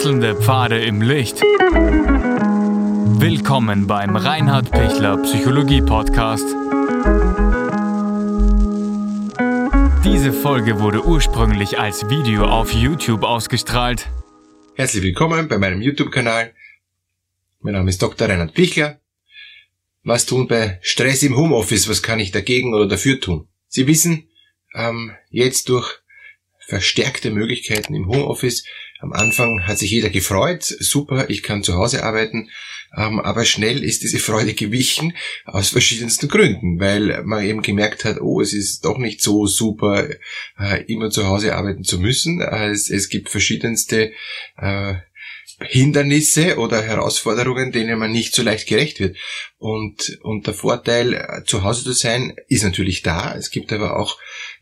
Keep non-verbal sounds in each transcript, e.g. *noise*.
Wechselnde Pfade im Licht. Willkommen beim Reinhard Pichler Psychologie Podcast. Diese Folge wurde ursprünglich als Video auf YouTube ausgestrahlt. Herzlich willkommen bei meinem YouTube-Kanal. Mein Name ist Dr. Reinhard Pichler. Was tun bei Stress im Homeoffice? Was kann ich dagegen oder dafür tun? Sie wissen, ähm, jetzt durch verstärkte Möglichkeiten im Homeoffice. Am Anfang hat sich jeder gefreut, super, ich kann zu Hause arbeiten, ähm, aber schnell ist diese Freude gewichen aus verschiedensten Gründen, weil man eben gemerkt hat, oh, es ist doch nicht so super, äh, immer zu Hause arbeiten zu müssen. Es, es gibt verschiedenste äh, Hindernisse oder Herausforderungen, denen man nicht so leicht gerecht wird. Und, und der Vorteil, äh, zu Hause zu sein, ist natürlich da. Es gibt aber auch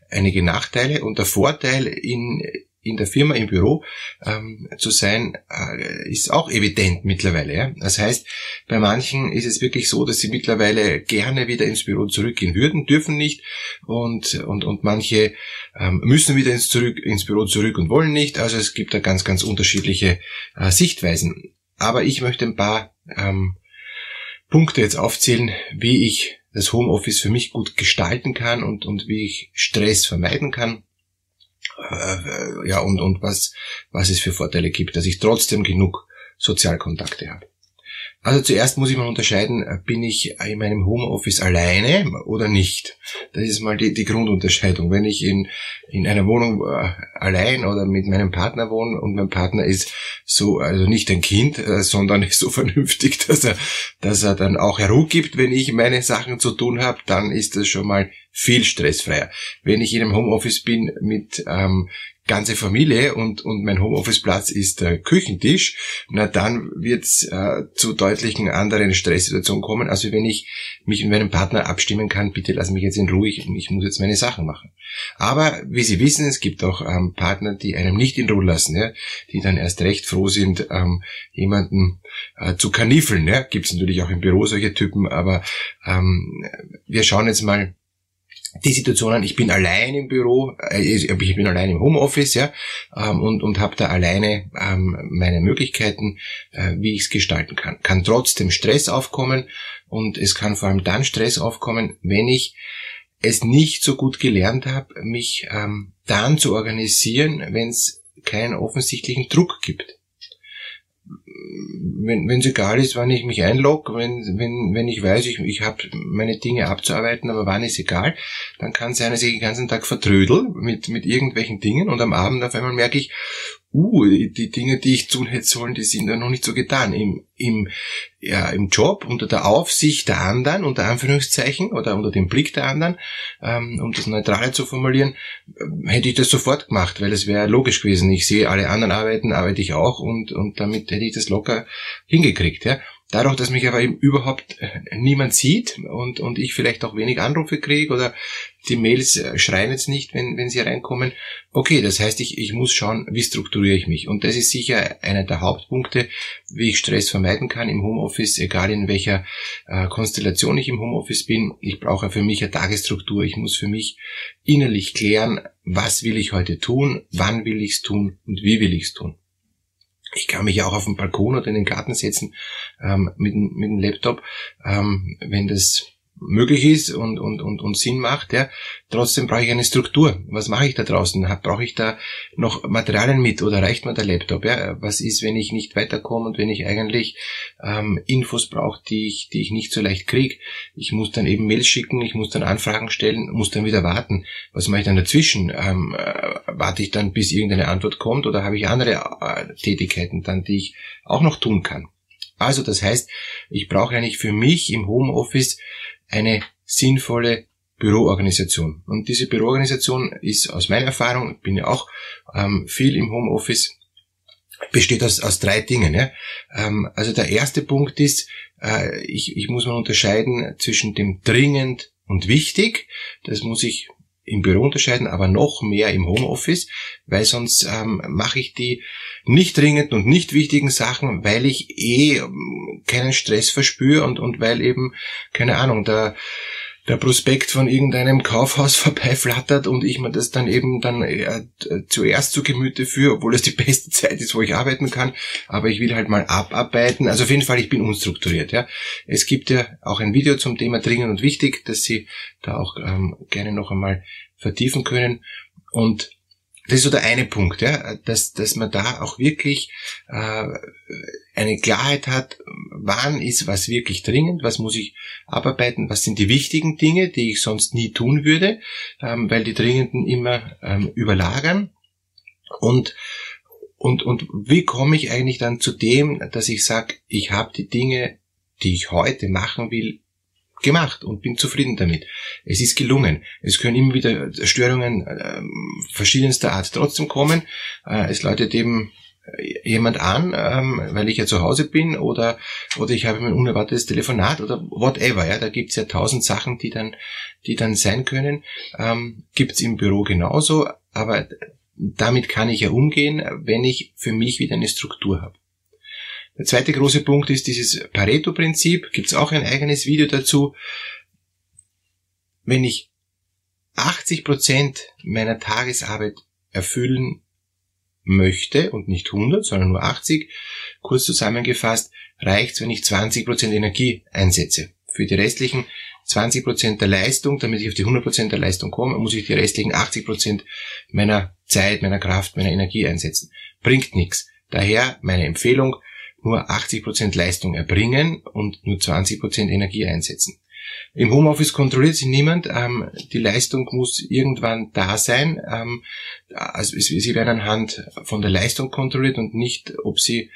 einige Nachteile und der Vorteil in, in der Firma, im Büro ähm, zu sein, äh, ist auch evident mittlerweile. Ja? Das heißt, bei manchen ist es wirklich so, dass sie mittlerweile gerne wieder ins Büro zurückgehen würden, dürfen nicht und, und, und manche ähm, müssen wieder ins, zurück, ins Büro zurück und wollen nicht. Also es gibt da ganz, ganz unterschiedliche äh, Sichtweisen. Aber ich möchte ein paar ähm, Punkte jetzt aufzählen, wie ich das Homeoffice für mich gut gestalten kann und, und wie ich Stress vermeiden kann. Äh, ja, und, und was, was es für Vorteile gibt, dass ich trotzdem genug Sozialkontakte habe. Also zuerst muss ich mal unterscheiden, äh, bin ich in meinem Homeoffice alleine oder nicht. Das ist mal die, die Grundunterscheidung. Wenn ich in, in einer Wohnung äh, allein oder mit meinem Partner wohne und mein Partner ist so, also nicht ein Kind, äh, sondern ist so *laughs* vernünftig, dass er, dass er dann auch herumgibt, wenn ich meine Sachen zu tun habe, dann ist das schon mal viel stressfreier. Wenn ich in einem Homeoffice bin mit ähm, ganze Familie und, und mein Homeoffice-Platz ist der Küchentisch, na dann wird's äh, zu deutlichen anderen Stresssituationen kommen, als wenn ich mich mit meinem Partner abstimmen kann, bitte lass mich jetzt in Ruhe, ich, ich muss jetzt meine Sachen machen. Aber wie Sie wissen, es gibt auch ähm, Partner, die einem nicht in Ruhe lassen, ja, die dann erst recht froh sind, ähm, jemanden äh, zu kanifeln. Ja. Gibt es natürlich auch im Büro solche Typen, aber ähm, wir schauen jetzt mal die Situationen, ich bin allein im Büro, äh, ich bin allein im Homeoffice, ja, ähm, und, und habe da alleine ähm, meine Möglichkeiten, äh, wie ich es gestalten kann. Kann trotzdem Stress aufkommen und es kann vor allem dann Stress aufkommen, wenn ich es nicht so gut gelernt habe, mich ähm, dann zu organisieren, wenn es keinen offensichtlichen Druck gibt wenn es egal ist, wann ich mich einlogge, wenn, wenn, wenn ich weiß, ich, ich habe meine Dinge abzuarbeiten, aber wann ist egal, dann kann es sein, dass ich den ganzen Tag vertrödel mit, mit irgendwelchen Dingen und am Abend auf einmal merke ich, uh, die Dinge, die ich tun hätte sollen, die sind ja noch nicht so getan. Im, im, ja, im Job, unter der Aufsicht der anderen, unter Anführungszeichen, oder unter dem Blick der anderen, ähm, um das Neutrale zu formulieren, äh, hätte ich das sofort gemacht, weil es wäre logisch gewesen. Ich sehe alle anderen arbeiten, arbeite ich auch und, und damit hätte ich das locker hingekriegt. Ja. Dadurch, dass mich aber eben überhaupt äh, niemand sieht und, und ich vielleicht auch wenig Anrufe kriege oder die Mails äh, schreien jetzt nicht, wenn, wenn sie reinkommen. Okay, das heißt, ich, ich muss schauen, wie strukturiere ich mich. Und das ist sicher einer der Hauptpunkte, wie ich Stress vermeiden kann im Homeoffice, egal in welcher äh, Konstellation ich im Homeoffice bin. Ich brauche für mich eine Tagesstruktur. Ich muss für mich innerlich klären, was will ich heute tun, wann will ich es tun und wie will ich es tun. Ich kann mich auch auf den Balkon oder in den Garten setzen ähm, mit, mit dem Laptop, ähm, wenn das möglich ist und, und, und, und Sinn macht, ja. Trotzdem brauche ich eine Struktur. Was mache ich da draußen? Brauche ich da noch Materialien mit oder reicht mir der Laptop? Ja? Was ist, wenn ich nicht weiterkomme und wenn ich eigentlich ähm, Infos brauche, die ich, die ich nicht so leicht kriege? Ich muss dann eben Mails schicken, ich muss dann Anfragen stellen, muss dann wieder warten. Was mache ich dann dazwischen? Ähm, äh, warte ich dann, bis irgendeine Antwort kommt oder habe ich andere äh, Tätigkeiten dann, die ich auch noch tun kann? Also das heißt, ich brauche eigentlich für mich im Homeoffice eine sinnvolle Büroorganisation. Und diese Büroorganisation ist aus meiner Erfahrung, ich bin ja auch ähm, viel im Homeoffice, besteht aus, aus drei Dingen. Ja? Ähm, also der erste Punkt ist, äh, ich, ich muss mal unterscheiden zwischen dem dringend und wichtig. Das muss ich im Büro unterscheiden, aber noch mehr im Homeoffice, weil sonst ähm, mache ich die nicht dringenden und nicht wichtigen Sachen, weil ich eh ähm, keinen Stress verspüre und, und weil eben, keine Ahnung, der der Prospekt von irgendeinem Kaufhaus *laughs* vorbeiflattert und ich mir das dann eben dann äh, zuerst zu Gemüte führe, obwohl es die beste *laughs* Zeit ist, wo ich arbeiten kann, aber ich will halt mal abarbeiten. Also auf jeden Fall, ich bin unstrukturiert. Ja. Es gibt ja auch ein Video zum Thema dringend und wichtig, dass Sie da auch ähm, gerne noch einmal vertiefen können. Und das ist so der eine Punkt, ja, dass, dass man da auch wirklich äh, eine Klarheit hat, wann ist was wirklich dringend, was muss ich abarbeiten, was sind die wichtigen Dinge, die ich sonst nie tun würde, ähm, weil die dringenden immer ähm, überlagern. Und, und, und wie komme ich eigentlich dann zu dem, dass ich sage, ich habe die Dinge, die ich heute machen will, gemacht und bin zufrieden damit. Es ist gelungen. Es können immer wieder Störungen äh, verschiedenster Art trotzdem kommen. Äh, es läutet eben äh, jemand an, ähm, weil ich ja zu Hause bin oder oder ich habe ein unerwartetes Telefonat oder whatever. Ja, da gibt's ja tausend Sachen, die dann die dann sein können. Ähm, gibt's im Büro genauso, aber damit kann ich ja umgehen, wenn ich für mich wieder eine Struktur habe. Der zweite große Punkt ist dieses Pareto-Prinzip. Gibt es auch ein eigenes Video dazu. Wenn ich 80 Prozent meiner Tagesarbeit erfüllen möchte und nicht 100, sondern nur 80, kurz zusammengefasst, reicht es, wenn ich 20 Prozent Energie einsetze. Für die restlichen 20 Prozent der Leistung, damit ich auf die 100 Prozent der Leistung komme, muss ich die restlichen 80 Prozent meiner Zeit, meiner Kraft, meiner Energie einsetzen. Bringt nichts. Daher meine Empfehlung, nur 80% Leistung erbringen und nur 20% Energie einsetzen. Im Homeoffice kontrolliert sie niemand. Ähm, die Leistung muss irgendwann da sein. Ähm, also sie werden anhand von der Leistung kontrolliert und nicht, ob sie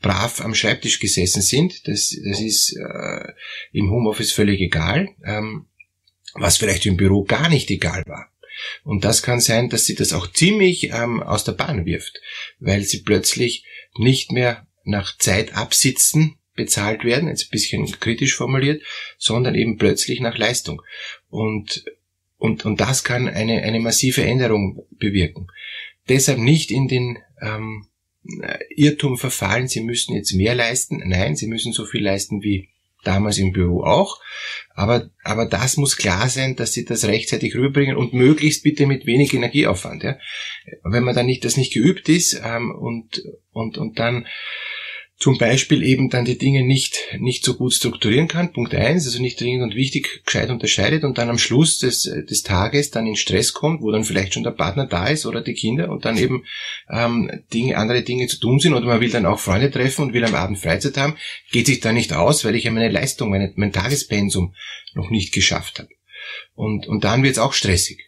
brav am Schreibtisch gesessen sind. Das, das ist äh, im Homeoffice völlig egal. Ähm, was vielleicht im Büro gar nicht egal war. Und das kann sein, dass sie das auch ziemlich ähm, aus der Bahn wirft, weil sie plötzlich nicht mehr nach Zeit absitzen bezahlt werden, jetzt ein bisschen kritisch formuliert, sondern eben plötzlich nach Leistung. Und, und, und das kann eine, eine massive Änderung bewirken. Deshalb nicht in den ähm, Irrtum verfallen, Sie müssen jetzt mehr leisten. Nein, Sie müssen so viel leisten wie damals im Büro auch. Aber, aber das muss klar sein, dass sie das rechtzeitig rüberbringen und möglichst bitte mit wenig Energieaufwand. Ja. Wenn man dann nicht das nicht geübt ist ähm, und, und, und dann zum Beispiel eben dann die Dinge nicht, nicht so gut strukturieren kann. Punkt eins, also nicht dringend und wichtig gescheit unterscheidet und dann am Schluss des, des Tages dann in Stress kommt, wo dann vielleicht schon der Partner da ist oder die Kinder und dann eben ähm, Dinge, andere Dinge zu tun sind oder man will dann auch Freunde treffen und will am Abend Freizeit haben, geht sich da nicht aus, weil ich ja meine Leistung, meine, mein Tagespensum noch nicht geschafft habe. Und, und dann wird es auch stressig.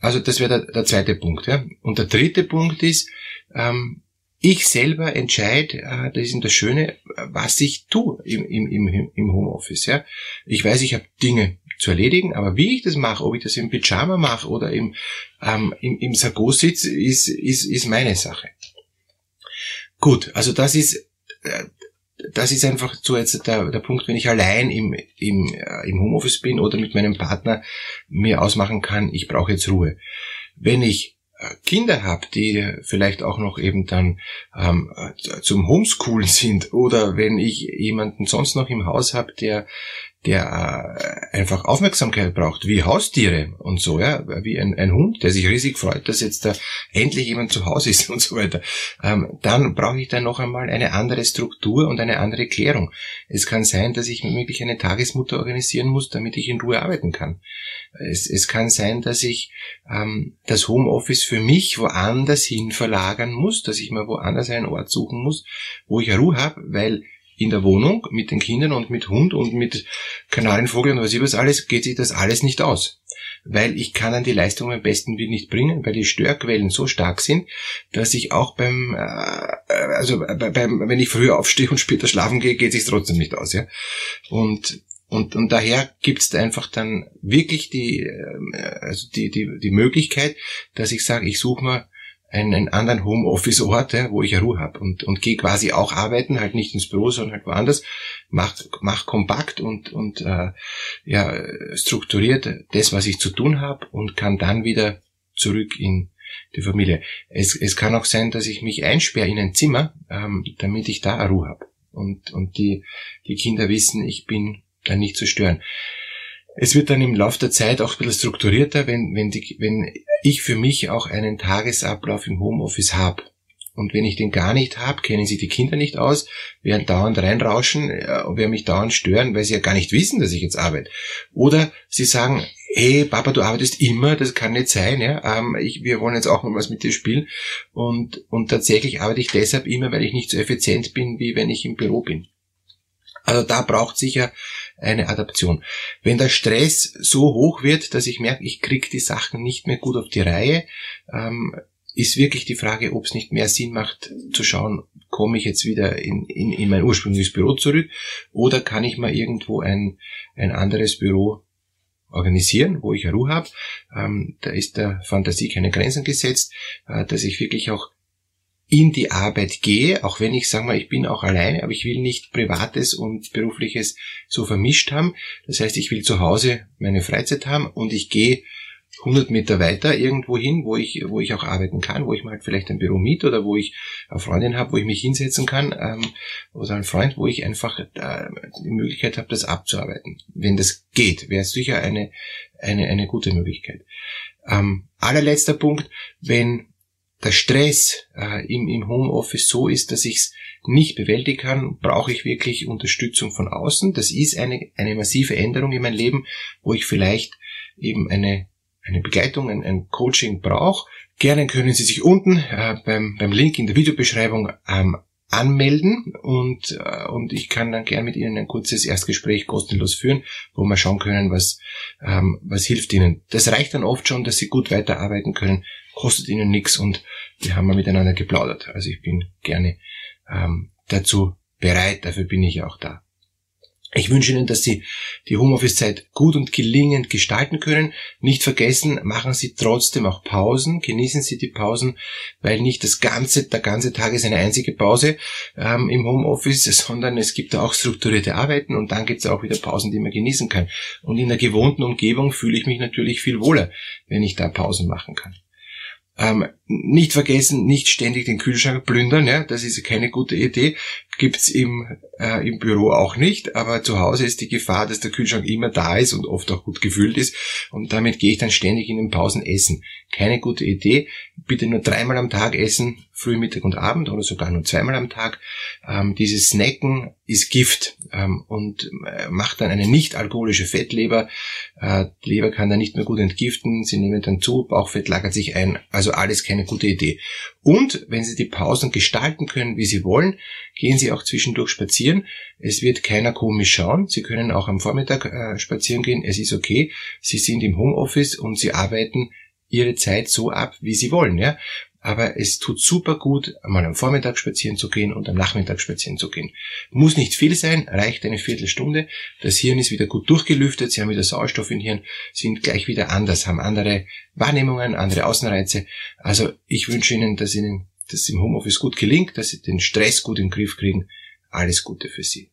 Also das wäre der, der zweite Punkt. Ja. Und der dritte Punkt ist, ähm, ich selber entscheide, äh, das ist das Schöne, was ich tue im, im, im, Homeoffice. Ja. Ich weiß, ich habe Dinge zu erledigen, aber wie ich das mache, ob ich das im Pyjama mache oder im, ähm, im, im Sakko sitze, ist, ist, ist meine Sache. Gut, also das ist, äh, das ist einfach so jetzt der, der Punkt, wenn ich allein im, im, äh, im Homeoffice bin oder mit meinem Partner mir ausmachen kann, ich brauche jetzt Ruhe. Wenn ich Kinder habe, die vielleicht auch noch eben dann ähm, zum Homeschoolen *laughs* sind oder wenn ich jemanden sonst noch im Haus habe, der der äh, einfach Aufmerksamkeit braucht, wie Haustiere und so, ja, wie ein, ein Hund, der sich riesig freut, dass jetzt da endlich jemand zu Hause ist *laughs* und so weiter, ähm, dann brauche ich dann noch einmal eine andere Struktur und eine andere Klärung. Es kann sein, dass ich möglich eine Tagesmutter organisieren muss, damit ich in Ruhe arbeiten kann. Es, es kann sein, dass ich ähm, das Homeoffice für mich woanders hin verlagern muss, dass ich mir woanders einen Ort suchen muss, wo ich Ruhe habe, weil in der Wohnung mit den Kindern und mit Hund und mit Kanarienvogel und was was alles, geht sich das alles nicht aus. Weil ich kann dann die Leistung am besten Willen nicht bringen, weil die Störquellen so stark sind, dass ich auch beim, äh, also beim, wenn ich früher aufstehe und später schlafen gehe, geht sich trotzdem nicht aus, ja. Und und, und daher gibt es einfach dann wirklich die, äh, also die, die, die Möglichkeit, dass ich sage, ich suche mir einen anderen Homeoffice-Ort, ja, wo ich Ruhe habe und, und gehe quasi auch arbeiten, halt nicht ins Büro, sondern halt woanders, mach, mach kompakt und, und äh, ja, strukturiert das, was ich zu tun habe und kann dann wieder zurück in die Familie. Es, es kann auch sein, dass ich mich einsperre in ein Zimmer, ähm, damit ich da Ruhe habe und, und die, die Kinder wissen, ich bin da nicht zu stören. Es wird dann im Laufe der Zeit auch ein bisschen strukturierter, wenn, wenn, die, wenn ich für mich auch einen Tagesablauf im Homeoffice habe. Und wenn ich den gar nicht habe, kennen sie die Kinder nicht aus, werden dauernd reinrauschen, äh, werden mich dauernd stören, weil sie ja gar nicht wissen, dass ich jetzt arbeite. Oder sie sagen, hey Papa, du arbeitest immer, das kann nicht sein, ja. Ähm, ich, wir wollen jetzt auch mal was mit dir spielen. Und, und tatsächlich arbeite ich deshalb immer, weil ich nicht so effizient bin, wie wenn ich im Büro bin. Also da braucht sicher eine Adaption. Wenn der Stress so hoch wird, dass ich merke, ich kriege die Sachen nicht mehr gut auf die Reihe, ähm, ist wirklich die Frage, ob es nicht mehr Sinn macht zu schauen, komme ich jetzt wieder in, in, in mein ursprüngliches Büro zurück oder kann ich mal irgendwo ein, ein anderes Büro organisieren, wo ich Ruhe habe. Ähm, da ist der Fantasie keine Grenzen gesetzt, äh, dass ich wirklich auch in die Arbeit gehe, auch wenn ich sage mal, ich bin auch alleine, aber ich will nicht Privates und Berufliches so vermischt haben. Das heißt, ich will zu Hause meine Freizeit haben und ich gehe 100 Meter weiter irgendwo hin, wo ich, wo ich auch arbeiten kann, wo ich mal halt vielleicht ein Büro miet oder wo ich eine Freundin habe, wo ich mich hinsetzen kann ähm, oder einen Freund, wo ich einfach äh, die Möglichkeit habe, das abzuarbeiten. Wenn das geht, wäre es sicher eine, eine, eine gute Möglichkeit. Ähm, allerletzter Punkt, wenn der Stress äh, im, im Homeoffice so ist, dass ich es nicht bewältigen kann, brauche ich wirklich Unterstützung von außen. Das ist eine, eine massive Änderung in meinem Leben, wo ich vielleicht eben eine, eine Begleitung, ein, ein Coaching brauche. Gerne können Sie sich unten äh, beim, beim Link in der Videobeschreibung ähm, anmelden und, äh, und ich kann dann gern mit Ihnen ein kurzes Erstgespräch kostenlos führen, wo wir schauen können, was, ähm, was hilft Ihnen. Das reicht dann oft schon, dass Sie gut weiterarbeiten können, kostet Ihnen nichts und wir haben mal miteinander geplaudert. Also ich bin gerne ähm, dazu bereit, dafür bin ich auch da. Ich wünsche Ihnen, dass Sie die Homeoffice-Zeit gut und gelingend gestalten können. Nicht vergessen, machen Sie trotzdem auch Pausen. Genießen Sie die Pausen, weil nicht das ganze, der ganze Tag ist eine einzige Pause ähm, im Homeoffice, *laughs* sondern es gibt da auch strukturierte Arbeiten und dann gibt es auch wieder Pausen, die man genießen kann. Und in der gewohnten Umgebung fühle ich mich natürlich viel wohler, wenn ich da Pausen machen kann. Ähm, nicht vergessen, nicht ständig den Kühlschrank plündern, ja, das ist keine gute Idee. Gibt's im, äh, im Büro auch nicht, aber zu Hause ist die Gefahr, dass der Kühlschrank immer da ist und oft auch gut gefüllt ist und damit gehe ich dann ständig in den Pausen essen. Keine gute Idee. Bitte nur dreimal am Tag essen, früh, Mittag und Abend oder sogar nur zweimal am Tag. Ähm, dieses Snacken ist Gift ähm, und äh, macht dann eine nicht alkoholische Fettleber. Äh, die Leber kann dann nicht mehr gut entgiften, sie nehmen dann zu, Bauchfett lagert sich ein, also alles keine gute Idee. Und wenn Sie die Pausen gestalten können, wie Sie wollen, gehen Sie auch zwischendurch spazieren. Es wird keiner komisch schauen. Sie können auch am Vormittag äh, spazieren gehen. Es ist okay. Sie sind im Homeoffice und Sie arbeiten Ihre Zeit so ab, wie Sie wollen. Ja? Aber es tut super gut, mal am Vormittag spazieren zu gehen und am Nachmittag spazieren zu gehen. Muss nicht viel sein, reicht eine Viertelstunde. Das Hirn ist wieder gut durchgelüftet, Sie haben wieder Sauerstoff im Hirn, sind gleich wieder anders, haben andere Wahrnehmungen, andere Außenreize. Also ich wünsche Ihnen, dass Ihnen das im Homeoffice gut gelingt, dass Sie den Stress gut im Griff kriegen. Alles Gute für Sie.